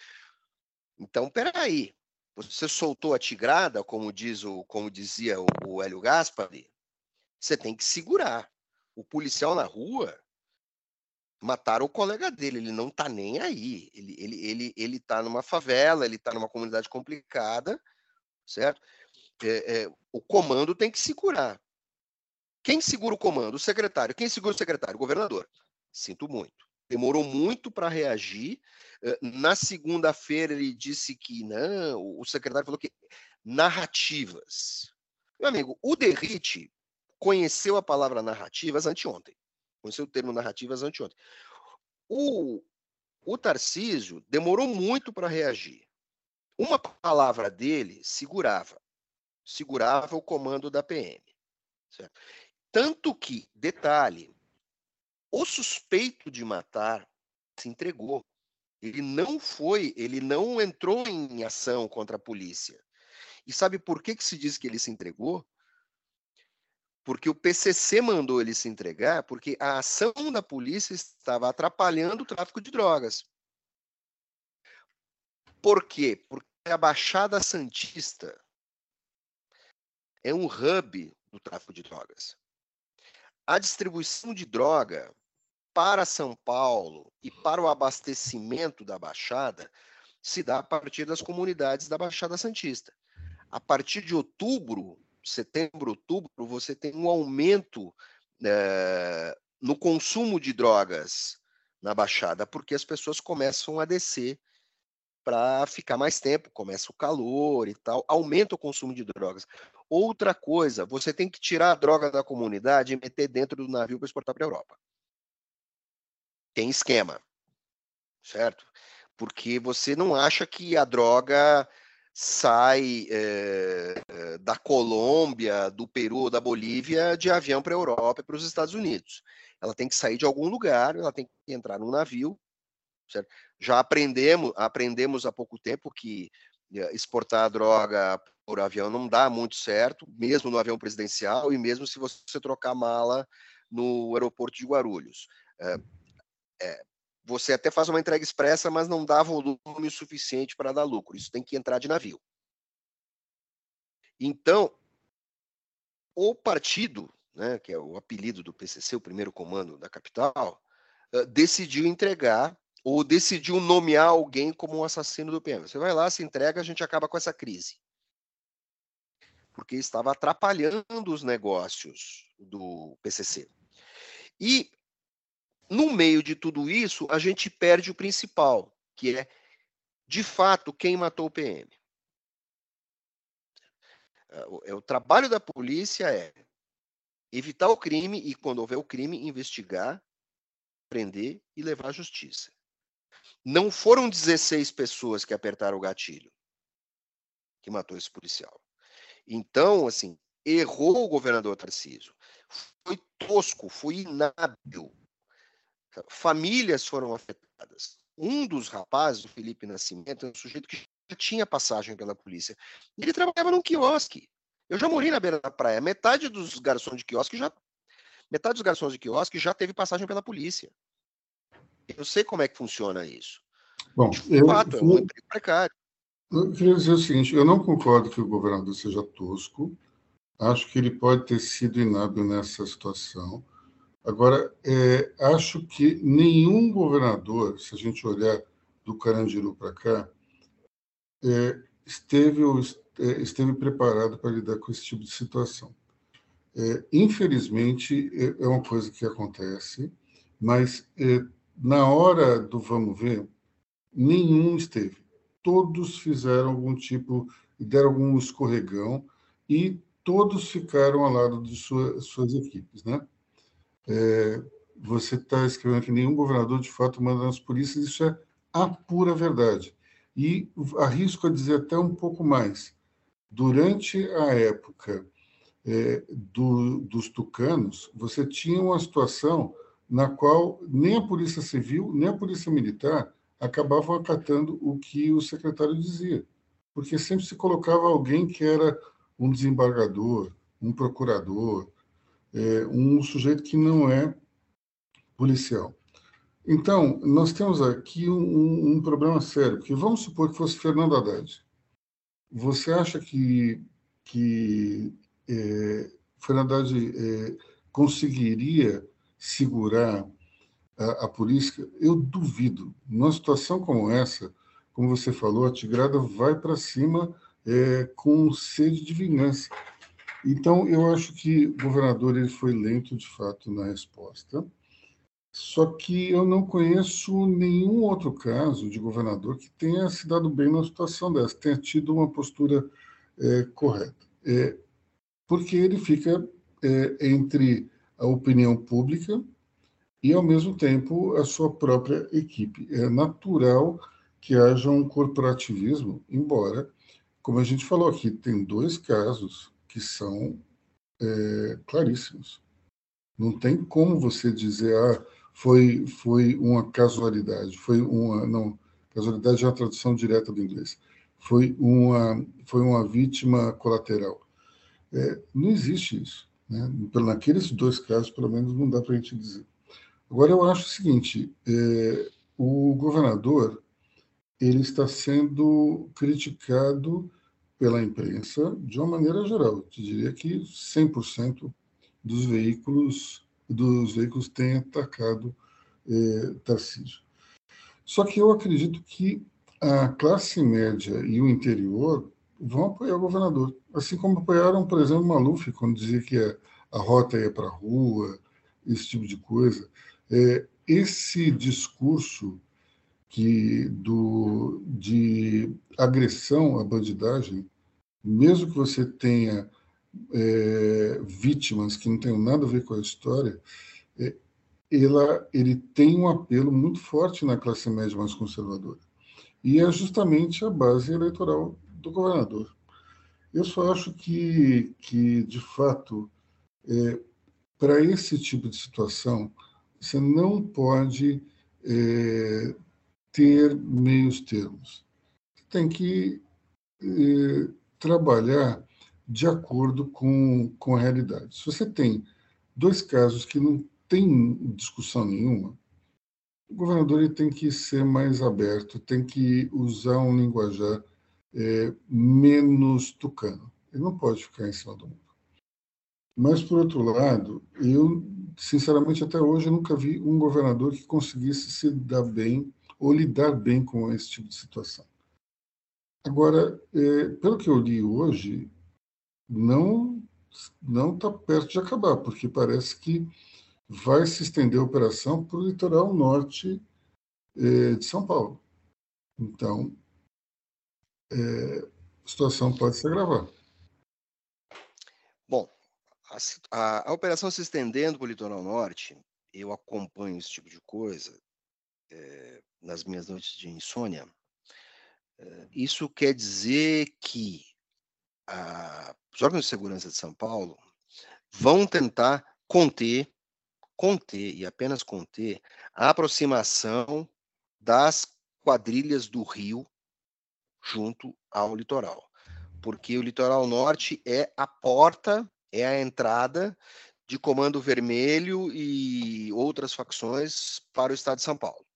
Então, peraí. Você soltou a tigrada, como diz o, como dizia o, o Hélio Gaspari, você tem que segurar. O policial na rua mataram o colega dele, ele não tá nem aí. Ele, ele, ele, ele tá numa favela, ele tá numa comunidade complicada, certo? É, é, o comando tem que segurar. Quem segura o comando? O secretário. Quem segura o secretário? O governador. Sinto muito. Demorou muito para reagir. Na segunda-feira ele disse que não, o secretário falou que narrativas. Meu amigo, o Derrite conheceu a palavra narrativas anteontem. Conheceu o termo narrativas anteontem. O, o Tarcísio demorou muito para reagir. Uma palavra dele segurava. Segurava o comando da PM. Certo? Tanto que, detalhe, o suspeito de matar se entregou. Ele não foi, ele não entrou em ação contra a polícia. E sabe por que, que se diz que ele se entregou? Porque o PCC mandou ele se entregar, porque a ação da polícia estava atrapalhando o tráfico de drogas. Por quê? Porque a Baixada Santista é um hub do tráfico de drogas. A distribuição de droga para São Paulo e para o abastecimento da Baixada se dá a partir das comunidades da Baixada Santista. A partir de outubro, setembro, outubro, você tem um aumento é, no consumo de drogas na Baixada, porque as pessoas começam a descer para ficar mais tempo, começa o calor e tal, aumenta o consumo de drogas. Outra coisa, você tem que tirar a droga da comunidade e meter dentro do navio para exportar para a Europa tem esquema, certo? Porque você não acha que a droga sai é, da Colômbia, do Peru da Bolívia de avião para a Europa e para os Estados Unidos. Ela tem que sair de algum lugar, ela tem que entrar num navio. Certo? Já aprendemos, aprendemos há pouco tempo que eh, exportar droga por avião não dá muito certo, mesmo no avião presidencial e mesmo se você trocar mala no aeroporto de Guarulhos. É, é, você até faz uma entrega expressa, mas não dá volume suficiente para dar lucro. Isso tem que entrar de navio. Então, o partido, né, que é o apelido do PCC, o primeiro comando da capital, decidiu entregar ou decidiu nomear alguém como um assassino do PM. Você vai lá, se entrega, a gente acaba com essa crise. Porque estava atrapalhando os negócios do PCC. E no meio de tudo isso, a gente perde o principal, que é, de fato, quem matou o PM. O, é, o trabalho da polícia é evitar o crime e, quando houver o crime, investigar, prender e levar à justiça. Não foram 16 pessoas que apertaram o gatilho que matou esse policial. Então, assim, errou o governador Tarcísio. Foi tosco, foi inábil famílias foram afetadas. Um dos rapazes, o Felipe Nascimento, é um sujeito que tinha passagem pela polícia. Ele trabalhava num quiosque. Eu já morei na beira da praia. Metade dos garçons de quiosque já. Metade dos garçons de quiosque já teve passagem pela polícia. Eu sei como é que funciona isso. Bom, de eu, fato, é um emprego precário. Eu queria dizer o seguinte: eu não concordo que o governador seja tosco. Acho que ele pode ter sido inábil nessa situação. Agora, é, acho que nenhum governador, se a gente olhar do Carandiru para cá, é, esteve, é, esteve preparado para lidar com esse tipo de situação. É, infelizmente, é, é uma coisa que acontece, mas é, na hora do vamos ver, nenhum esteve. Todos fizeram algum tipo, deram algum escorregão e todos ficaram ao lado de sua, suas equipes, né? É, você está escrevendo que nenhum governador de fato manda nas polícias, isso é a pura verdade. E arrisco a dizer até um pouco mais. Durante a época é, do, dos tucanos, você tinha uma situação na qual nem a Polícia Civil, nem a Polícia Militar acabavam acatando o que o secretário dizia, porque sempre se colocava alguém que era um desembargador, um procurador, é, um sujeito que não é policial. Então, nós temos aqui um, um, problema sério, porque vamos supor que fosse Fernando Haddad. Você acha que, que é, Fernando Haddad é, conseguiria segurar a, a, polícia? Eu duvido. Numa situação como essa, como você falou, a Tigrada vai para cima é, com sede de vingança. Então, eu acho que o governador ele foi lento, de fato, na resposta. Só que eu não conheço nenhum outro caso de governador que tenha se dado bem numa situação dessa, tenha tido uma postura é, correta. É, porque ele fica é, entre a opinião pública e, ao mesmo tempo, a sua própria equipe. É natural que haja um corporativismo, embora, como a gente falou aqui, tem dois casos que são é, claríssimos. Não tem como você dizer, ah, foi, foi uma casualidade, foi uma. Não, casualidade é a tradução direta do inglês. Foi uma, foi uma vítima colateral. É, não existe isso. Né? Naqueles dois casos, pelo menos, não dá para a gente dizer. Agora, eu acho o seguinte: é, o governador ele está sendo criticado pela imprensa de uma maneira geral. Eu diria que 100% dos veículos dos veículos têm atacado é, Tarcísio. Só que eu acredito que a classe média e o interior vão apoiar o governador, assim como apoiaram, por exemplo, Maluf quando dizia que a, a rota ia para a rua, esse tipo de coisa. É, esse discurso que do, de agressão à bandidagem, mesmo que você tenha é, vítimas que não tenham nada a ver com a história, é, ela, ele tem um apelo muito forte na classe média mais conservadora. E é justamente a base eleitoral do governador. Eu só acho que, que de fato, é, para esse tipo de situação, você não pode é, ter meios termos. Tem que eh, trabalhar de acordo com, com a realidade. Se você tem dois casos que não tem discussão nenhuma, o governador ele tem que ser mais aberto, tem que usar um linguajar é, menos tucano. Ele não pode ficar em cima do mundo. Mas, por outro lado, eu, sinceramente, até hoje, nunca vi um governador que conseguisse se dar bem ou lidar bem com esse tipo de situação. Agora, é, pelo que eu li hoje, não não está perto de acabar, porque parece que vai se estender a operação para o litoral norte é, de São Paulo. Então, é, a situação pode se agravar. Bom, a, a, a operação se estendendo para o litoral norte, eu acompanho esse tipo de coisa é, nas minhas noites de insônia, eh, isso quer dizer que a, os órgãos de segurança de São Paulo vão tentar conter, conter e apenas conter a aproximação das quadrilhas do Rio junto ao litoral, porque o litoral norte é a porta, é a entrada de Comando Vermelho e outras facções para o estado de São Paulo.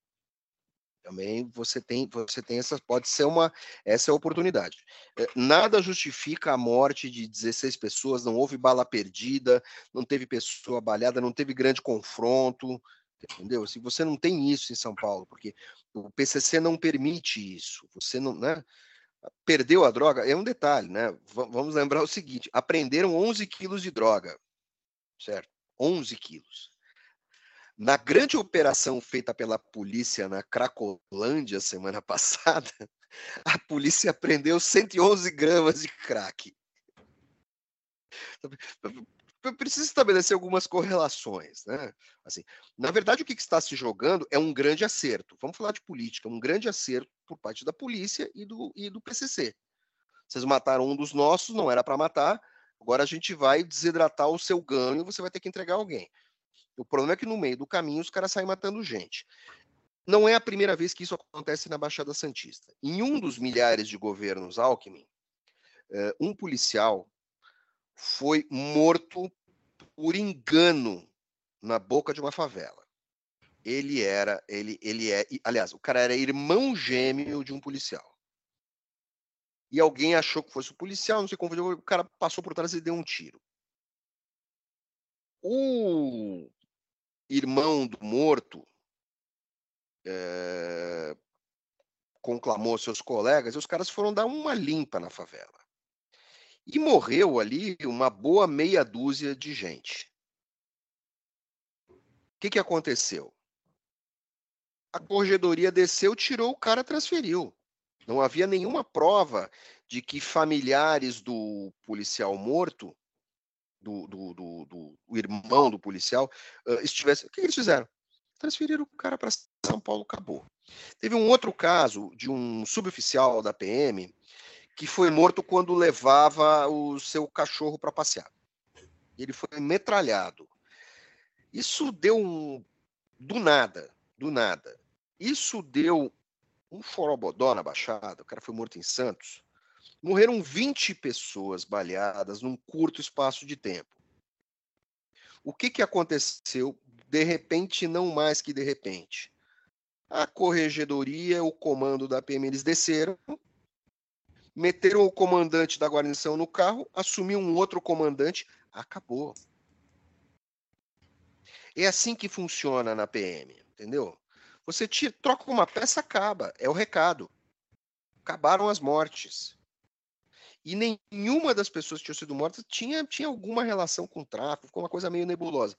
Também você tem, você tem essa, pode ser uma, essa é a oportunidade. Eh, nada justifica a morte de 16 pessoas, não houve bala perdida, não teve pessoa balhada, não teve grande confronto, entendeu? Se você não tem isso em São Paulo, porque o PCC não permite isso, você não, né? Perdeu a droga, é um detalhe, né? V vamos lembrar o seguinte: apreenderam 11 quilos de droga, certo? 11 quilos. Na grande operação feita pela polícia na Cracolândia semana passada, a polícia prendeu 111 gramas de crack. Precisa estabelecer algumas correlações, né? Assim, na verdade, o que está se jogando é um grande acerto. Vamos falar de política, um grande acerto por parte da polícia e do, e do PCC. Vocês mataram um dos nossos, não era para matar. Agora a gente vai desidratar o seu ganho e você vai ter que entregar alguém. O problema é que no meio do caminho os caras saem matando gente. Não é a primeira vez que isso acontece na Baixada Santista. Em um dos milhares de governos Alckmin, eh, um policial foi morto por engano na boca de uma favela. Ele era, ele, ele é, aliás, o cara era irmão gêmeo de um policial. E alguém achou que fosse o policial, não sei como, o cara passou por trás e deu um tiro. O irmão do morto é, conclamou seus colegas e os caras foram dar uma limpa na favela. E morreu ali uma boa meia dúzia de gente. O que, que aconteceu? A corregedoria desceu, tirou o cara, transferiu. Não havia nenhuma prova de que familiares do policial morto do, do, do, do irmão do policial uh, estivesse. O que eles fizeram? Transferiram o cara para São Paulo, acabou. Teve um outro caso de um suboficial da PM que foi morto quando levava o seu cachorro para passear. Ele foi metralhado. Isso deu um. Do nada, do nada. Isso deu um forobodó na Baixada. O cara foi morto em Santos. Morreram 20 pessoas baleadas num curto espaço de tempo. O que, que aconteceu de repente, não mais que de repente? A corregedoria, o comando da PM, eles desceram, meteram o comandante da guarnição no carro, assumiu um outro comandante, acabou. É assim que funciona na PM, entendeu? Você tira, troca uma peça, acaba. É o recado. Acabaram as mortes e nenhuma das pessoas que tinham sido mortas tinha, tinha alguma relação com tráfico, ficou uma coisa meio nebulosa.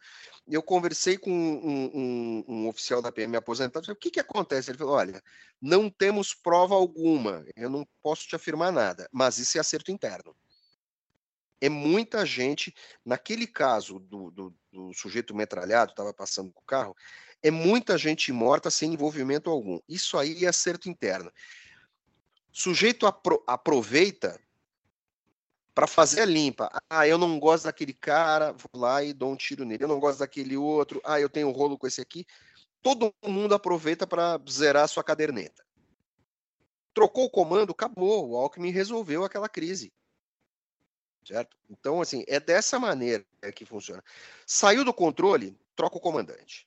Eu conversei com um, um, um oficial da PM aposentado, o que, que acontece? Ele falou, olha, não temos prova alguma, eu não posso te afirmar nada, mas isso é acerto interno. É muita gente, naquele caso do, do, do sujeito metralhado, estava passando com o carro, é muita gente morta sem envolvimento algum. Isso aí é acerto interno. Sujeito apro aproveita para fazer a limpa. Ah, eu não gosto daquele cara, vou lá e dou um tiro nele. Eu não gosto daquele outro. Ah, eu tenho um rolo com esse aqui. Todo mundo aproveita para zerar a sua caderneta. Trocou o comando, acabou. O Alckmin resolveu aquela crise. Certo? Então, assim, é dessa maneira que funciona. Saiu do controle, troca o comandante.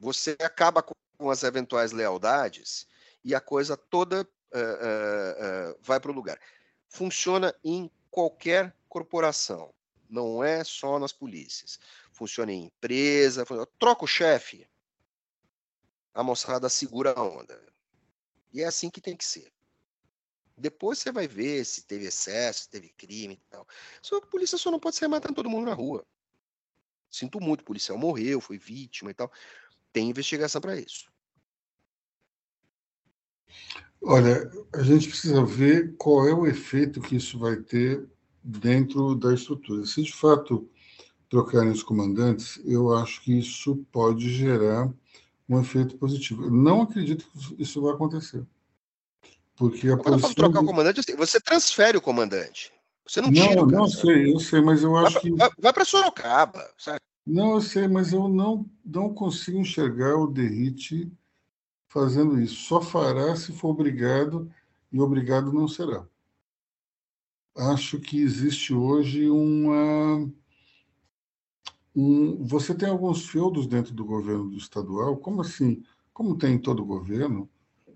Você acaba com as eventuais lealdades e a coisa toda uh, uh, uh, vai para o lugar. Funciona em qualquer corporação, não é só nas polícias. Funciona em empresa, troca o chefe, a moçada segura a onda. E é assim que tem que ser. Depois você vai ver se teve excesso, se teve crime e tal. Só que a polícia só não pode sair matando todo mundo na rua. Sinto muito, o policial morreu, foi vítima e tal. Tem investigação para isso. Olha, a gente precisa ver qual é o efeito que isso vai ter dentro da estrutura. Se de fato trocarem os comandantes, eu acho que isso pode gerar um efeito positivo. Eu não acredito que isso vai acontecer. Porque a Quando posição... trocar o comandante, você transfere o comandante. Você não tira Não, não sei, eu sei, mas eu acho vai, que. Vai, vai para Sorocaba, certo? Não, eu sei, mas eu não, não consigo enxergar o Derrite fazendo isso. Só fará se for obrigado e obrigado não será. Acho que existe hoje uma. Um, você tem alguns feudos dentro do governo estadual, como assim? Como tem em todo governo,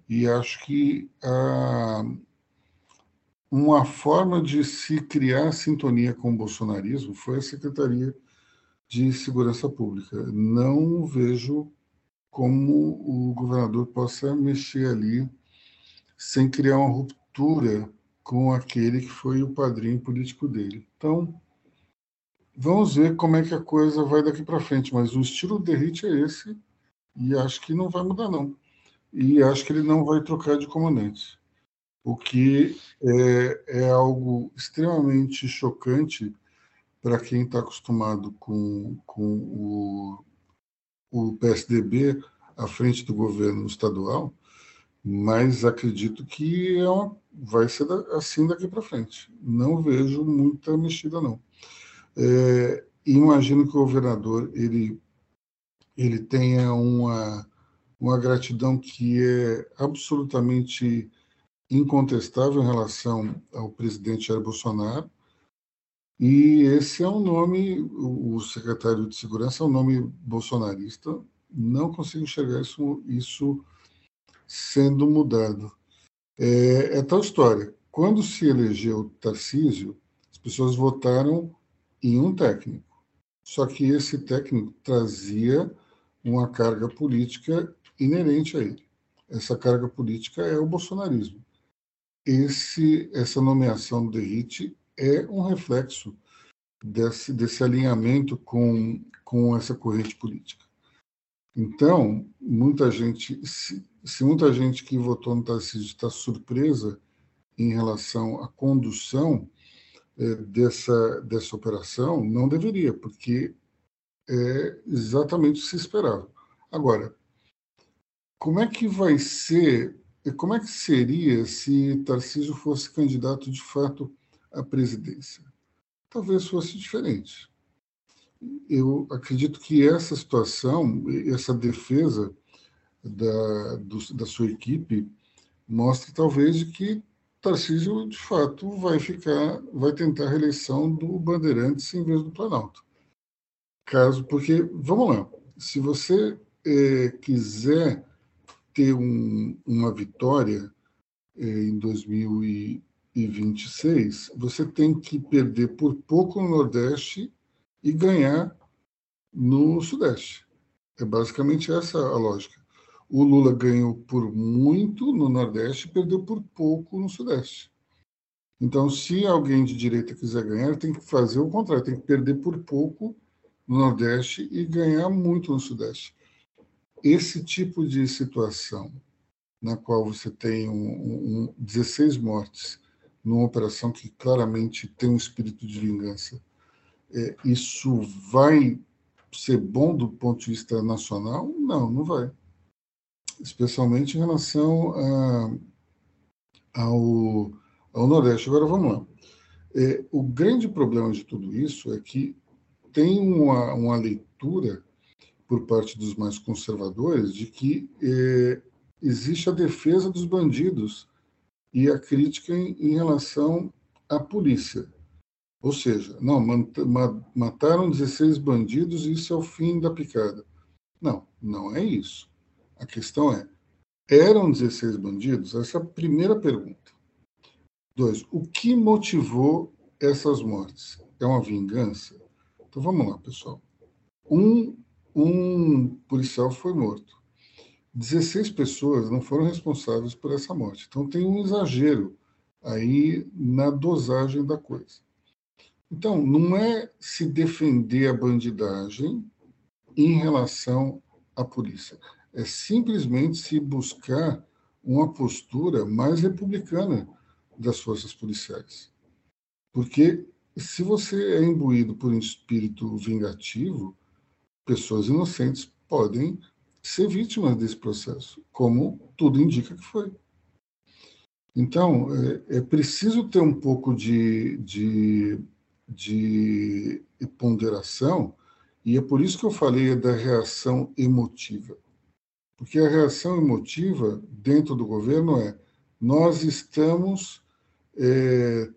e acho que a, uma forma de se criar sintonia com o bolsonarismo foi a Secretaria de Segurança Pública. Não vejo como o governador possa mexer ali sem criar uma ruptura com aquele que foi o padrinho político dele. Então, vamos ver como é que a coisa vai daqui para frente, mas o estilo do Derrite é esse e acho que não vai mudar não. E acho que ele não vai trocar de comandante o que é, é algo extremamente chocante para quem está acostumado com, com o, o PSDB à frente do governo estadual, mas acredito que é uma, vai ser assim daqui para frente. Não vejo muita mexida, não. É, imagino que o governador ele, ele tenha uma, uma gratidão que é absolutamente incontestável em relação ao presidente Jair Bolsonaro. E esse é um nome, o secretário de Segurança é um nome bolsonarista. Não consigo enxergar isso, isso sendo mudado. É, é tal história. Quando se elegeu Tarcísio, as pessoas votaram em um técnico. Só que esse técnico trazia uma carga política inerente a ele. Essa carga política é o bolsonarismo esse, essa nomeação do Derrite é um reflexo desse, desse alinhamento com, com essa corrente política. Então, muita gente, se, se muita gente que votou no Tarcísio está surpresa em relação à condução é, dessa, dessa operação, não deveria, porque é exatamente o que se esperava. Agora, como é que vai ser como é que seria se Tarcísio fosse candidato de fato à presidência? Talvez fosse diferente. Eu acredito que essa situação, essa defesa da, do, da sua equipe, mostra talvez que Tarcísio de fato vai ficar, vai tentar a reeleição do Bandeirantes em vez do Planalto. Caso, porque vamos lá, se você é, quiser ter um, uma vitória eh, em 2026, você tem que perder por pouco no Nordeste e ganhar no Sudeste. É basicamente essa a lógica. O Lula ganhou por muito no Nordeste e perdeu por pouco no Sudeste. Então, se alguém de direita quiser ganhar, tem que fazer o contrário, tem que perder por pouco no Nordeste e ganhar muito no Sudeste esse tipo de situação, na qual você tem um, um, 16 mortes numa operação que claramente tem um espírito de vingança, é, isso vai ser bom do ponto de vista nacional? Não, não vai. Especialmente em relação a, ao, ao Nordeste. Agora, vamos lá. É, o grande problema de tudo isso é que tem uma, uma leitura por parte dos mais conservadores de que é, existe a defesa dos bandidos e a crítica em, em, relação à polícia. Ou seja, não, mataram 16 bandidos e isso é o fim da picada. Não, não é isso. A questão é, eram 16 bandidos? Essa é a primeira pergunta. Dois, o que motivou essas mortes? É uma vingança? Então vamos lá, pessoal. Um um policial foi morto. 16 pessoas não foram responsáveis por essa morte. Então tem um exagero aí na dosagem da coisa. Então, não é se defender a bandidagem em relação à polícia. É simplesmente se buscar uma postura mais republicana das forças policiais. Porque se você é imbuído por um espírito vingativo, pessoas inocentes podem ser vítimas desse processo, como tudo indica que foi. Então, é, é preciso ter um pouco de, de, de ponderação, e é por isso que eu falei da reação emotiva. Porque a reação emotiva dentro do governo é nós estamos é,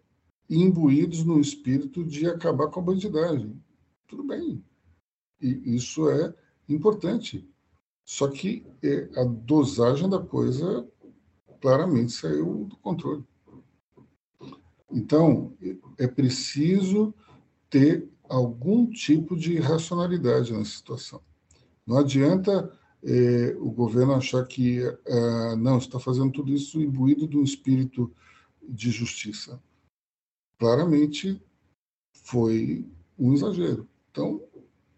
imbuídos no espírito de acabar com a bandidagem. Tudo bem. E isso é importante. Só que é, a dosagem da coisa claramente saiu do controle. Então, é preciso ter algum tipo de racionalidade na situação. Não adianta é, o governo achar que é, não está fazendo tudo isso imbuído de um espírito de justiça. Claramente foi um exagero. Então,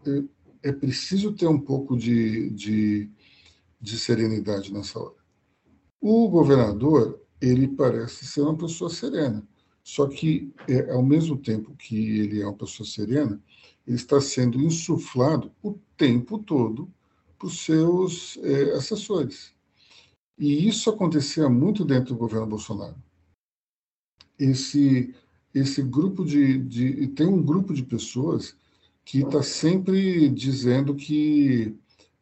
é, é preciso ter um pouco de, de, de serenidade nessa hora. O governador, ele parece ser uma pessoa serena. Só que, é, ao mesmo tempo que ele é uma pessoa serena, ele está sendo insuflado o tempo todo por seus é, assessores. E isso acontecia muito dentro do governo Bolsonaro. Esse, esse grupo de, de. Tem um grupo de pessoas que está sempre dizendo que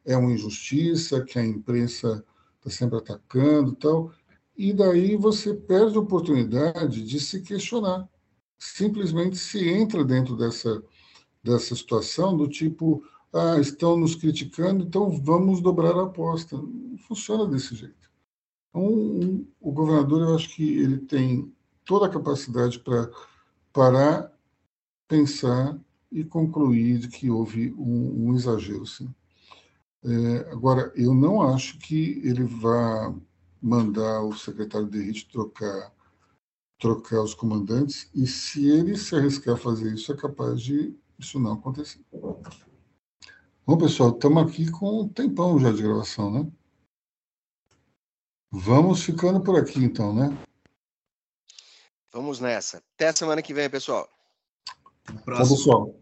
é uma injustiça, que a imprensa está sempre atacando e tal. E daí você perde a oportunidade de se questionar. Simplesmente se entra dentro dessa, dessa situação do tipo, ah, estão nos criticando, então vamos dobrar a aposta. Não funciona desse jeito. Então, um, o governador, eu acho que ele tem toda a capacidade para parar, pensar e concluir que houve um, um exagero, sim. É, agora, eu não acho que ele vá mandar o secretário de Derrite trocar, trocar os comandantes, e se ele se arriscar a fazer isso, é capaz de isso não acontecer. Bom, pessoal, estamos aqui com um tempão já de gravação, né? Vamos ficando por aqui, então, né? Vamos nessa. Até a semana que vem, pessoal. Tchau, pessoal.